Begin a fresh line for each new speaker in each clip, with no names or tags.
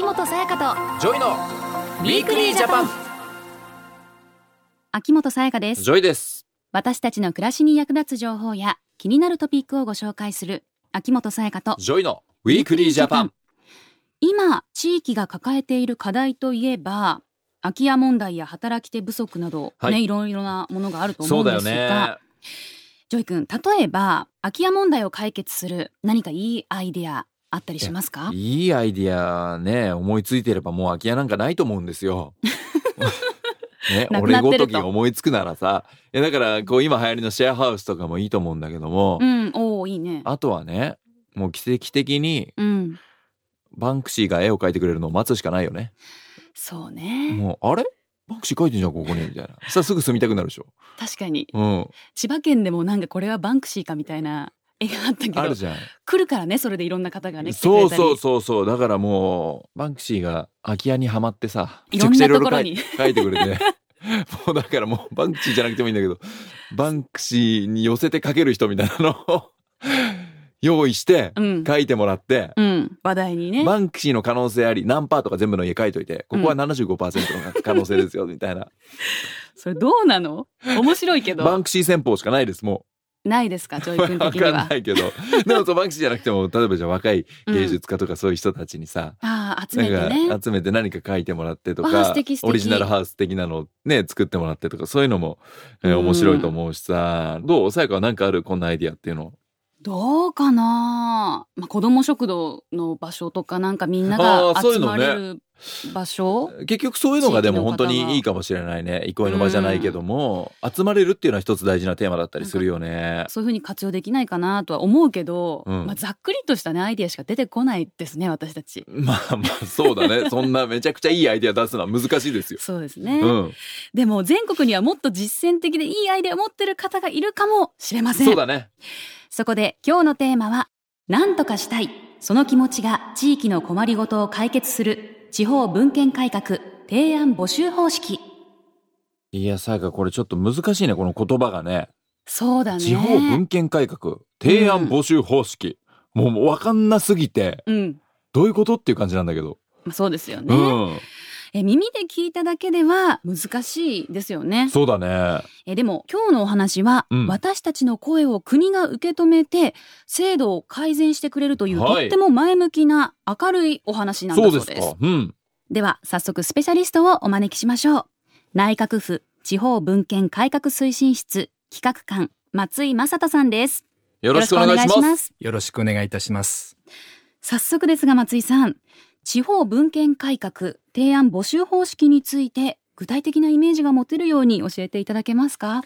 秋元才加と
ジョイの Weekly Japan。
秋元才加です。
ジョイです。
私たちの暮らしに役立つ情報や気になるトピックをご紹介する秋元才加と
ジョイの Weekly Japan。
今地域が抱えている課題といえば空き家問題や働き手不足など、
はい。
ねいろいろなものがあると思
そううんだ
です
よ
が、
ね。
ジョイ君例えば空き家問題を解決する何かいいアイデアあったりしますか？
いいアイディアね思いついてればもう空き家なんかないと思うんですよ。ね、
なく
俺ご
と
ときが思いつくならさ。いやだからこう今流行りのシェアハウスとかもいいと思うんだけども、
うんおおいいね。
あとはねもう奇跡的に
うん。
バンクシーが絵を描いてくれるのを待つしかないよね。
そうね。
もうあれ？バンクシー描いてんじゃんここに。みたいな。さあすぐ住みたくなるでしょ。
確かに。
うん。
千葉県でもなんかこれはバンクシーかみたいな絵があったけど
あるじゃん。
来るからねそれでいろんな方がね
そうそうそうそう。だからもうバンクシーが空き家にはまってさ
いろんなところに
めちゃくちゃいろいろ書いてくれて。もうだからもうバンクシーじゃなくてもいいんだけどバンクシーに寄せて書ける人みたいなのを 用意して
うん。
書いてもらって、
うん。話題にね。
バンクシーの可能性あり何パーとか全部の家書いといてここは75%の可能性ですよみたいな、
それどうなの？面白いけど。
バンクシー戦法しかないですも
ないですかジョイ
うわ
君的には。
かんないけど。でもそうバンクシーじゃなくても例えばじゃあ若い芸術家とかそういう人たちにさ、
ああ集めてね
集めて何か書いてもらってとかオリジナルハウス的なのをね作ってもらってとかそういうのも、えー
うん。
面白いと思うしさどう才加は何かあるこんなアイディアっていうの？
どうかな？まあ子供食堂の場所とかなんかみんな
あ
が集まれる場所？
結局そういうのがでも本当にいいかもしれないね。憩いの場じゃないけども、集まれるっていうのは一つ大事なテーマだったりするよね。
そういうふうに活用できないかなとは思うけど、
うん。
まあ、ざっくりとしたねアイデアしか出てこないですね私たち。
まあまあそうだね。そんなめちゃくちゃいいアイディア出すのは難しいですよ。
そうですね、
うん、
でも全国にはもっと実践的でいいアイデアを持ってる方がいるかもしれません。
そうだね。
そこで今日のテーマは何とかしたい。その気持ちが地域の困りごとを解決する地方文献改革提案募集方式。
いやさやかこれちょっと難しいねこの言葉がね。
そうだね。
地方文献改革提案募集方式、もうもう分かんなすぎて。
うん。
どういうことっていう感じなんだけど、
まあそうですよね、
うん
え耳で聞いただけでは難しいですよね。
そうだね。
えでも今日のお話は、
うん。
私たちの声を国が受け止めて制度を改善してくれるという、
はい。
とっても前向きな明るいお話なんだ
そ
そううです。
ですか。うん。
では早速スペシャリストをお招きしましょう。内閣府地方文献改革推進室企画官松井正人さんです。
よろしくお願いします。
す。
よろしくお願いいたします。
早速ですが松井さん地方文献改革提案募集方式について具体的なイメージが持てるように教えていただけますか？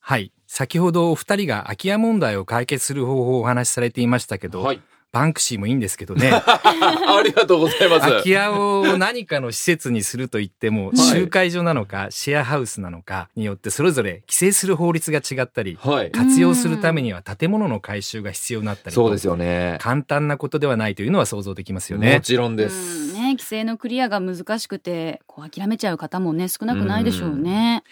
はい。先ほどお二人が空き家問題を解決する方法をお話しされていましたけど、
はい
バンクシーもいいんですけどね、
ありがとうございます。
空き家を何かの施設にすると言っても、
い。
集会所なのか、シェアハウスなのかによってそれぞれ規制する法律が違ったり、
はい。
活用するためには建物の改修が必要になったりと。
そうですよね。
簡単なことではないというのは想像できますよ
も
ね。
ちろんで
う
す
んね、規制のクリアが難しくてこう諦めちゃう方もね少なくないでしょうね。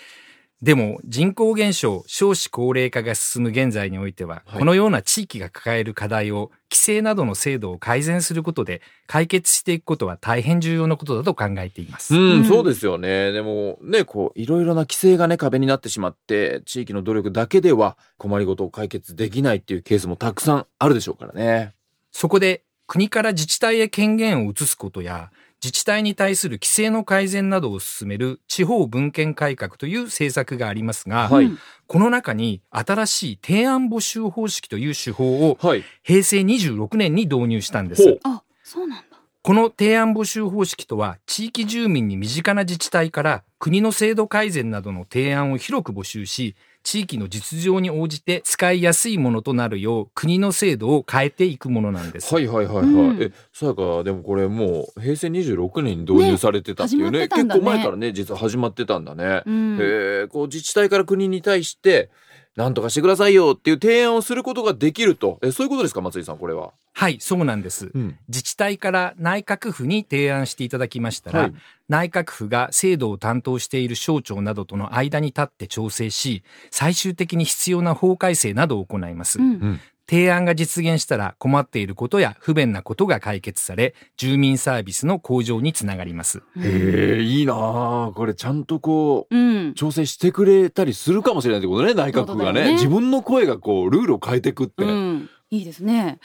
でも人口減少、少子高齢化が進む現在においては、
はい
このような地域が抱える課題を規制などの制度を改善することで解決していくことは大変重要なことだと考えています。
うん、
うん
そうですよね。でもね、こう、いろいろな規制がね、壁になってしまって、地域の努力だけでは困りごとを解決できないっていうケースもたくさんあるでしょうからね。
そこで国から自治体へ権限を移すことや自治体に対する規制の改善などを進める地方文献改革という政策がありますが、
はい
うん
この中に新しい提案募集方式という手法を
はい。
平成26年に導入したんです。
あそうなんだ。
この提案募集方式とは、地域住民に身近な自治体から国の制度改善などの提案を広く募集し、地域の実情に応じて使いやすいものとなるよう国の制度を変えていくものなんです。
はいはいはいはい。
うん
え、さやか、でもこれもう平成26年に導入されてたっていうね。
ね始まってたんだね
結構前からね、実は始まってたんだね。
うん
へえ、こう自治体から国に対して、なんとかしてくださいよっていう提案をすることができると。え、そういうことですか、松井さん、これは？
はい、そうなんです。
うん。
自治体から内閣府に提案していただきましたら、
はい
内閣府が制度を担当している省庁などとの間に立って調整し、最終的に必要な法改正などを行います。
うん
提案が実現したら困っていることや不便なことが解決され、住民サービスの向上につながります。
へえ、いいなあこれちゃんとこう、
うん。
調整してくれたりするかもしれないってことね、内閣府がね。
ね
自分の声がこう、ルールを変えていくって。
うん。いいですね。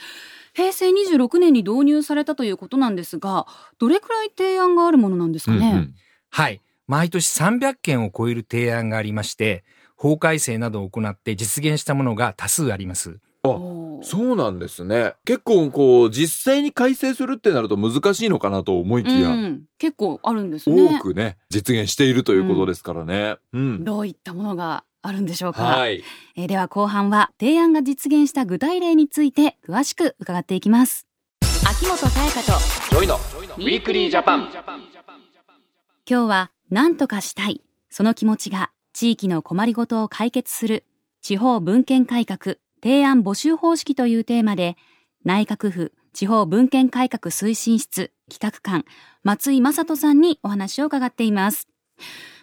平成26年に導入されたということなんですが、どれくらい提案があるものなんですかね？
うんうん
はい。毎年300件を超える提案がありまして、法改正などを行って実現したものが多数あります。
おー
そうなんですね。結構こう、実際に改正するってなると難しいのかなと思いきや、
うん、結構あるんですね。
多くね、実現しているということですからね。うん。
どういったものがあるんでしょうか。
はい。
えーでは後半は提案が実現した具体例について詳しく伺っていきます。秋元才加と
JOYの
Weekly Japan今日は何とかしたい。その気持ちが地域の困りごとを解決する地方分権改革提案募集方式というテーマで内閣府地方分権改革推進室企画官松井正人さんにお話を伺っています。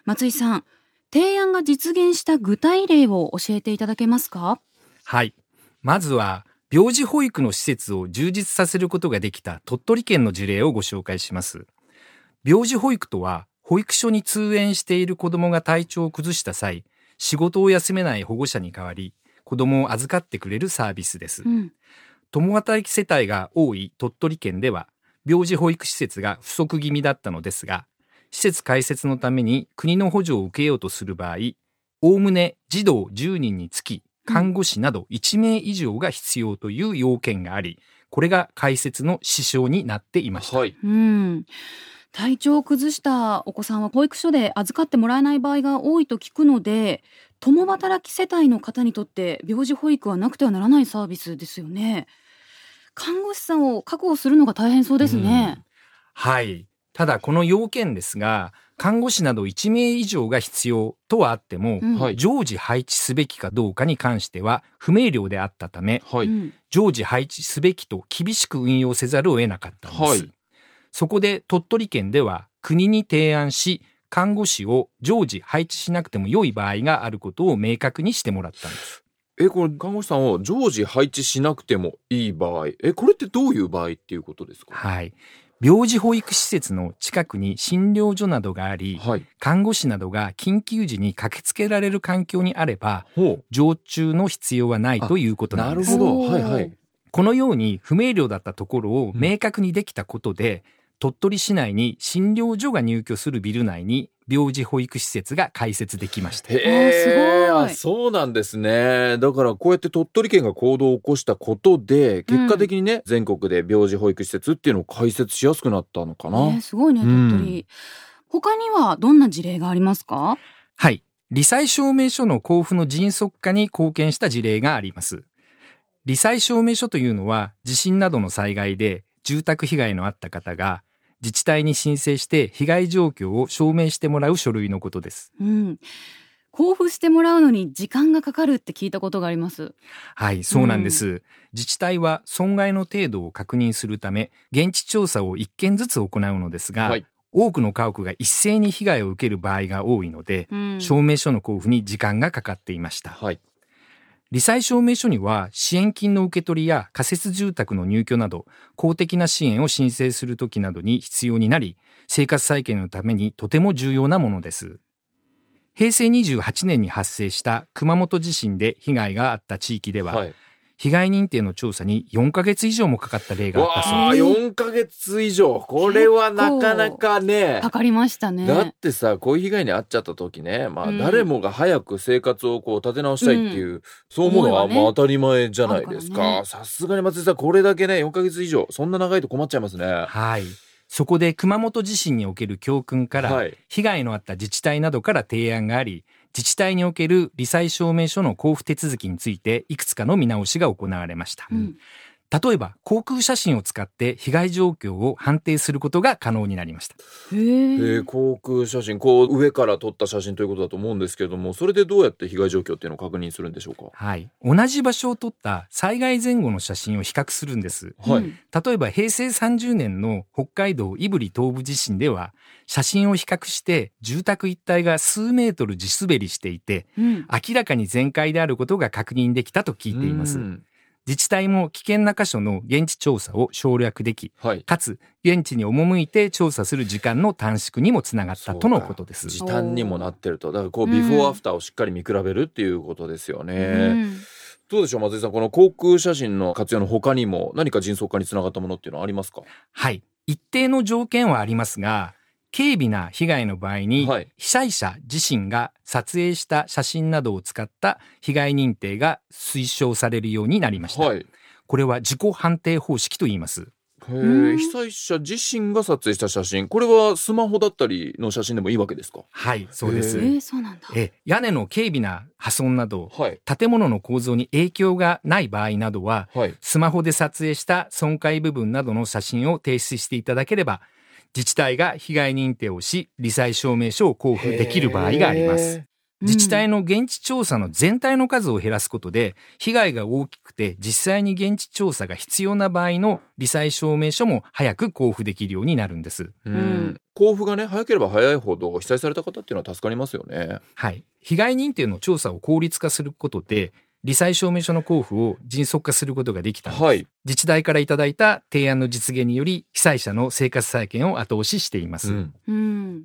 松井さん、提案が実現した具体例を教えていただけますか？
はい。まずは、病児保育の施設を充実させることができた鳥取県の事例をご紹介します。病児保育とは、保育所に通園している子供が体調を崩した際、仕事を休めない保護者に代わり、子供を預かってくれるサービスです
う。ん。
共働き世帯が多い鳥取県では、病児保育施設が不足気味だったのですが、施設開設のために国の補助を受けようとする場合、おおむね児童10人につき、看護師など1名以上が必要という要件があり、これが開設の支障になっていました。
はい。
うん。体調を崩したお子さんは保育所で預かってもらえない場合が多いと聞くので、共働き世帯の方にとって病児保育はなくてはならないサービスですよね。看護師さんを確保するのが大変そうですね。
はい。ただこの要件ですが、看護師など1名以上が必要とはあっても、
うん
はい
常時配置すべきかどうかに関しては不明瞭であったため、
はい。
うん
常時配置すべきと厳しく運用せざるを得なかったんです。
はい
そこで鳥取県では国に提案し、看護師を常時配置しなくても良い場合があることを明確にしてもらったんです。
え、これ、看護師さんを常時配置しなくてもいい場合。え、これってどういう場合っていうことですか？
はい。病児保育施設の近くに診療所などがあり、
はい。
看護師などが緊急時に駆けつけられる環境にあれば、
ほ
常駐の必要はないということ
う。
なです。
なんるほど。はいはい。
このように不明瞭だったところを明確にできたことで、鳥取市内に診療所が入居するビル内に病児保育施設が開設できました。
へ
ーすごい
あそうなんですね。だからこうやって鳥取県が行動を起こしたことで、結果的にね、全国で病児保育施設っていうのを開設しやすくなったのかな。
ね、すごいね、
うん
鳥取。他にはどんな事例がありますか？
はい。罹災証明書の交付の迅速化に貢献した事例があります。罹災証明書というのは地震などの災害で住宅被害のあった方が自治体に申請して被害状況を証明してもらう書類のことです。
うん。交付してもらうのに時間がかかるって聞いたことがあります。
はい、そうなんです。自治体は損害の程度を確認するため、現地調査を1件ずつ行うのですが、
はい
多くの家屋が一斉に被害を受ける場合が多いので、
うん
証明書の交付に時間がかかっていました。
はい。
罹災証明書には支援金の受け取りや仮設住宅の入居など公的な支援を申請するときなどに必要になり生活再建のためにとても重要なものです。平成28年に発生した熊本地震で被害があった地域では、
はい。
被害認定の調査に4ヶ月以上もかかった例があったそうです。
4ヶ月以上。これはなかなかね。
かかりましたね。
だってさ、こういう被害に遭っちゃった時ね、まあ
うん
誰もが早く生活をこう立て直したいっていう、そう思うのはまあ当たり前じゃないです
か。
さすがに松井さん、これだけね、4ヶ月以上、そんな長いと困っちゃいますね。
はい。そこで熊本地震における教訓から、
はい。
被害のあった自治体などから提案があり、自治体における罹災証明書の交付手続きについていくつかの見直しが行われました。
うん
例えば、航空写真を使って被害状況を判定することが可能になりました。
へ
え
え
ー、航空写真、こう上から撮った写真ということだと思うんですけれども、それでどうやって被害状況っていうのを確認するんでしょうか？
はい。同じ場所を撮った災害前後の写真を比較するんです。
はい。
うん
例えば平成30年の北海道胆振東部地震では、写真を比較して住宅一帯が数メートル地滑りしていて、
うん
明らかに全壊であることが確認できたと聞いています
う。ん
自治体も危険な箇所の現地調査を省略でき、
はい。
かつ現地に赴いて調査する時間の短縮にもつながったとのことです。
時短にもなってると。だからこう、
うん
ビフォーアフターをしっかり見比べるっていうことですよね。
うん
どうでしょう、松井さん。この航空写真の活用の他にも何か迅速化につながったものっていうのはありますか？
はい。一定の条件はありますが、軽微な被害の場合に、
はい
被災者自身が撮影した写真などを使った被害認定が推奨されるようになりました。
はい。
これは自己判定方式と言います。
被災者自身が撮影した写真これはスマホだったりの写真でもいいわけですか？
はい、そうです。
へ
えー、そうなんだ。
え屋根の軽微な破損など、
はい
建物の構造に影響がない場合などは、
はい
スマホで撮影した損壊部分などの写真を提出していただければ、自治体が被害認定をし、罹災証明書を交付できる場合があります。
うん
自治体の現地調査の全体の数を減らすことで、被害が大きくて実際に現地調査が必要な場合の罹災証明書も早く交付できるようになるんです。
うん
うん
交付がね早ければ早いほど被災された方っていうのは助かりますよね
はい。被害認定の調査を効率化することで、罹災証明書の交付を迅速化することができたんです。
はい
自治体からいただいた提案の実現により、被災者の生活再建を後押ししています。
うん
うん。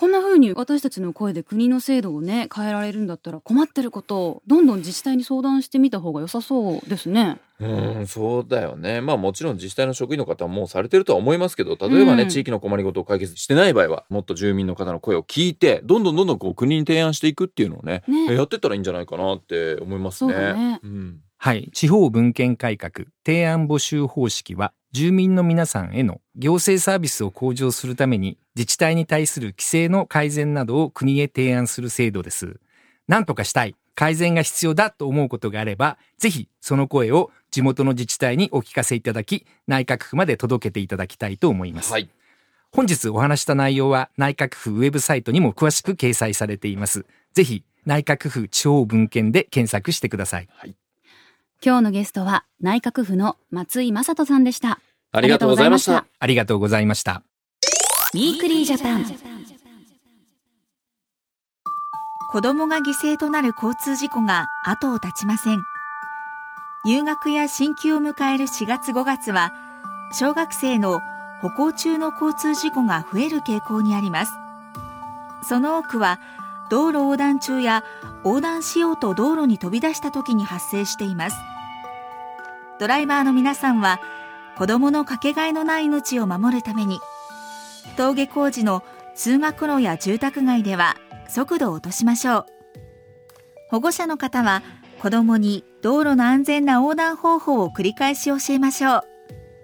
こんな風に私たちの声で国の制度をね変えられるんだったら困ってることをどんどん自治体に相談してみた方が良さそうですね。
うん、そうだよね。まあもちろん自治体の職員の方はもうされてるとは思いますけど、例えばね、
うん
地域の困りごとを解決してない場合は、もっと住民の方の声を聞いて、どんどんどんどんこう国に提案していくっていうのをね、
ね
やってったらいいんじゃないかなって思いますね。
そうだね
ん。
はい。地方分権改革提案募集方式は、住民の皆さんへの行政サービスを向上するために、自治体に対する規制の改善などを国へ提案する制度です。何とかしたい、改善が必要だと思うことがあれば、ぜひその声を地元の自治体にお聞かせいただき、内閣府まで届けていただきたいと思います。
はい。
本日お話した内容は内閣府ウェブサイトにも詳しく掲載されています。ぜひ内閣府地方分権で検索してください。
今日のゲストは内閣府の松井正人さんでした。
ありがとうございました。
ありがとうございました。
Weekly Japan。
子供が犠牲となる交通事故が後を絶ちません。入学や進級を迎える4月5月は、小学生の歩行中の交通事故が増える傾向にあります。その多くは、道路横断中や横断しようと道路に飛び出した時に発生しています。ドライバーの皆さんは、子供のかけがえのない命を守るために、登下校時の通学路や住宅街では速度を落としましょう。保護者の方は子供に道路の安全な横断方法を繰り返し教えましょう。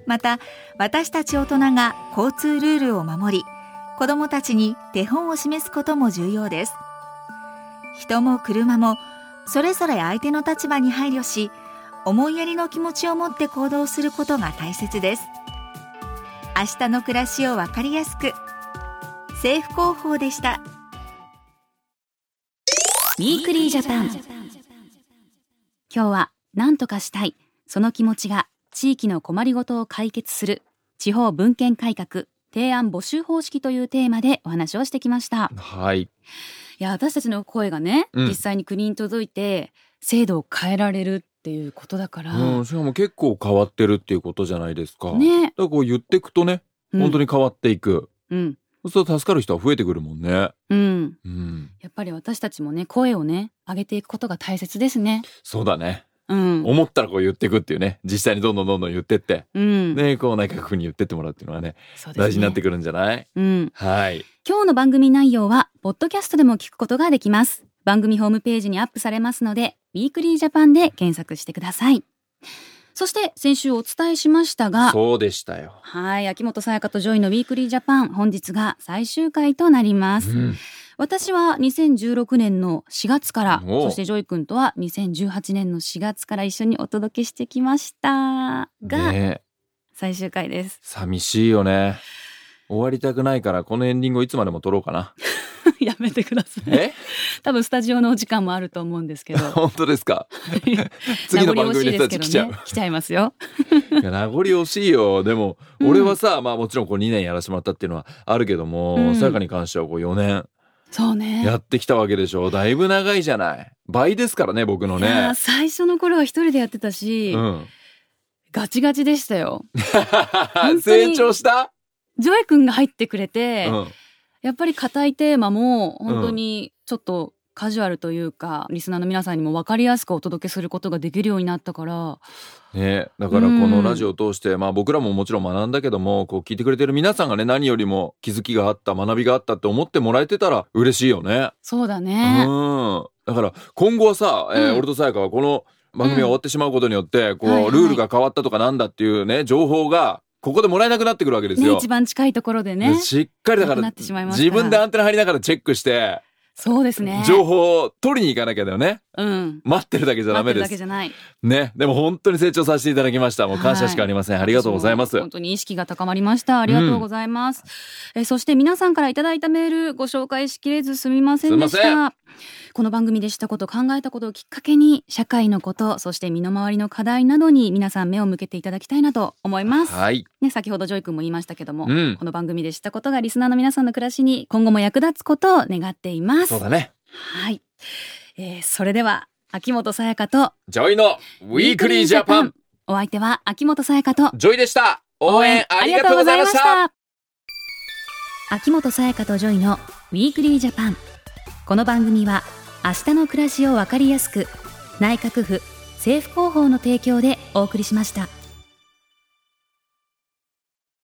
また私たち大人が交通ルールを守り子供たちに手本を示すことも重要です。人も車もそれぞれ相手の立場に配慮し思いやりの気持ちを持って行動することが大切です明日の暮らしをわかりやすく政府広報でした
Weekly Japan。今日は何とかしたい。その気持ちが地域の困りごとを解決する地方分権改革提案募集方式というテーマでお話をしてきました。
はい。
いや、私たちの声がね、
うん
実際に国に届いて制度を変えられるっていうことだから。
うん、しかも結構変わってるっていうことじゃないですか。
ね。
だからこう言ってくとね、
うん
本当に変わっていく。
うん。
そう助かる人は増えてくるもんね。
うん。
うん。
やっぱり私たちもね、声をね、上げていくことが大切ですね。
そうだね。
うん。
思ったらこう言ってくっていうね。実際にどんどんどんどん言ってって。
うん。
ね、こう内閣府に言ってってもらうっていうのはね、
ね
大事になってくるんじゃない？
うん。
はい。
今日の番組内容は、ポッドキャストでも聞くことができます。番組ホームページにアップされますので、 Weekly Japanで検索してください。そして、先週お伝えしましたが、
そうでしたよ。
はい、秋元才加と JOYの Weekly Japan、本日が最終回となります。
うん
私は2016年の4月から、そして JOY君とは2018年の4月から一緒にお届けしてきましたが、
ね
最終回です。
寂しいよね。終わりたくないから、このエンディングをいつまでも撮ろうかな。
やめてください。
え？
多分スタジオのお時間もあると思うんですけど。
本当ですか？次の番組の人たち来ちゃう。
名残惜しいですけどね、来ちゃいますよ。
名残惜しいよ。でも、
うん
俺はさ、まあもちろんこう2年やらせてもらったっていうのはあるけども、
うん
さやかに関してはこう4年
そうね。
やってきたわけでしょ。だいぶ長いじゃない。倍ですからね、僕のね。
最初の頃は一人でやってたし、
うん。
ガチガチでしたよ。
成長した？
JOY君が入ってくれて、
うん。
やっぱり硬いテーマも本当にちょっとカジュアルというか、リスナーの皆さんにも分かりやすくお届けすることができるようになったから、
ね、だからこのラジオを通して、まあ僕らももちろん学んだけども、こう聞いてくれてる皆さんがね、何よりも気づきがあった、学びがあったって思ってもらえてたら嬉しいよね。
そうだね。
うん。だから今後はさ、えー
うん
俺とさやかはこの番組が終わってしまうことによって、こう、
はいはい
ルールが変わったとかなんだっていうね、情報が、ここでもらえなくなってくるわけです
ね、
よ。
一番近いところでね。
しっかりだから
なくなってしまいますから
自分でアンテナ張りながらチェックして、
そうですね。
情報を取りに行かなきゃだよね。
うん。
待ってるだけじゃダメ
待ってる
です。
だけじゃない。
ね。でも本当に成長させていただきました。もう感謝しかありません。ありがとうございます。
本当に意識が高まりました。ありがとうございます。えそして皆さんからいただいたメールご紹介しきれずすみませんでし
た。ま
た、この番組で知ったこと考えたことをきっかけに社会のことそして身の回りの課題などに皆さん目を向けていただきたいなと思います。
はい。
ね、先ほど JOY君も言いましたけども、
うん
この番組で知ったことがリスナーの皆さんの暮らしに今後も役立つことを願っています。
そうだね。
はい、えーそれでは秋元才加と
JOYの Weekly Japan。
お相手は秋元才加と
J OYでした。応援ありがとうございました。
秋元才加と JOYの Weekly Japan この番組は明日の暮らしをわかりやすく内閣府政府広報の提供でお送りしました。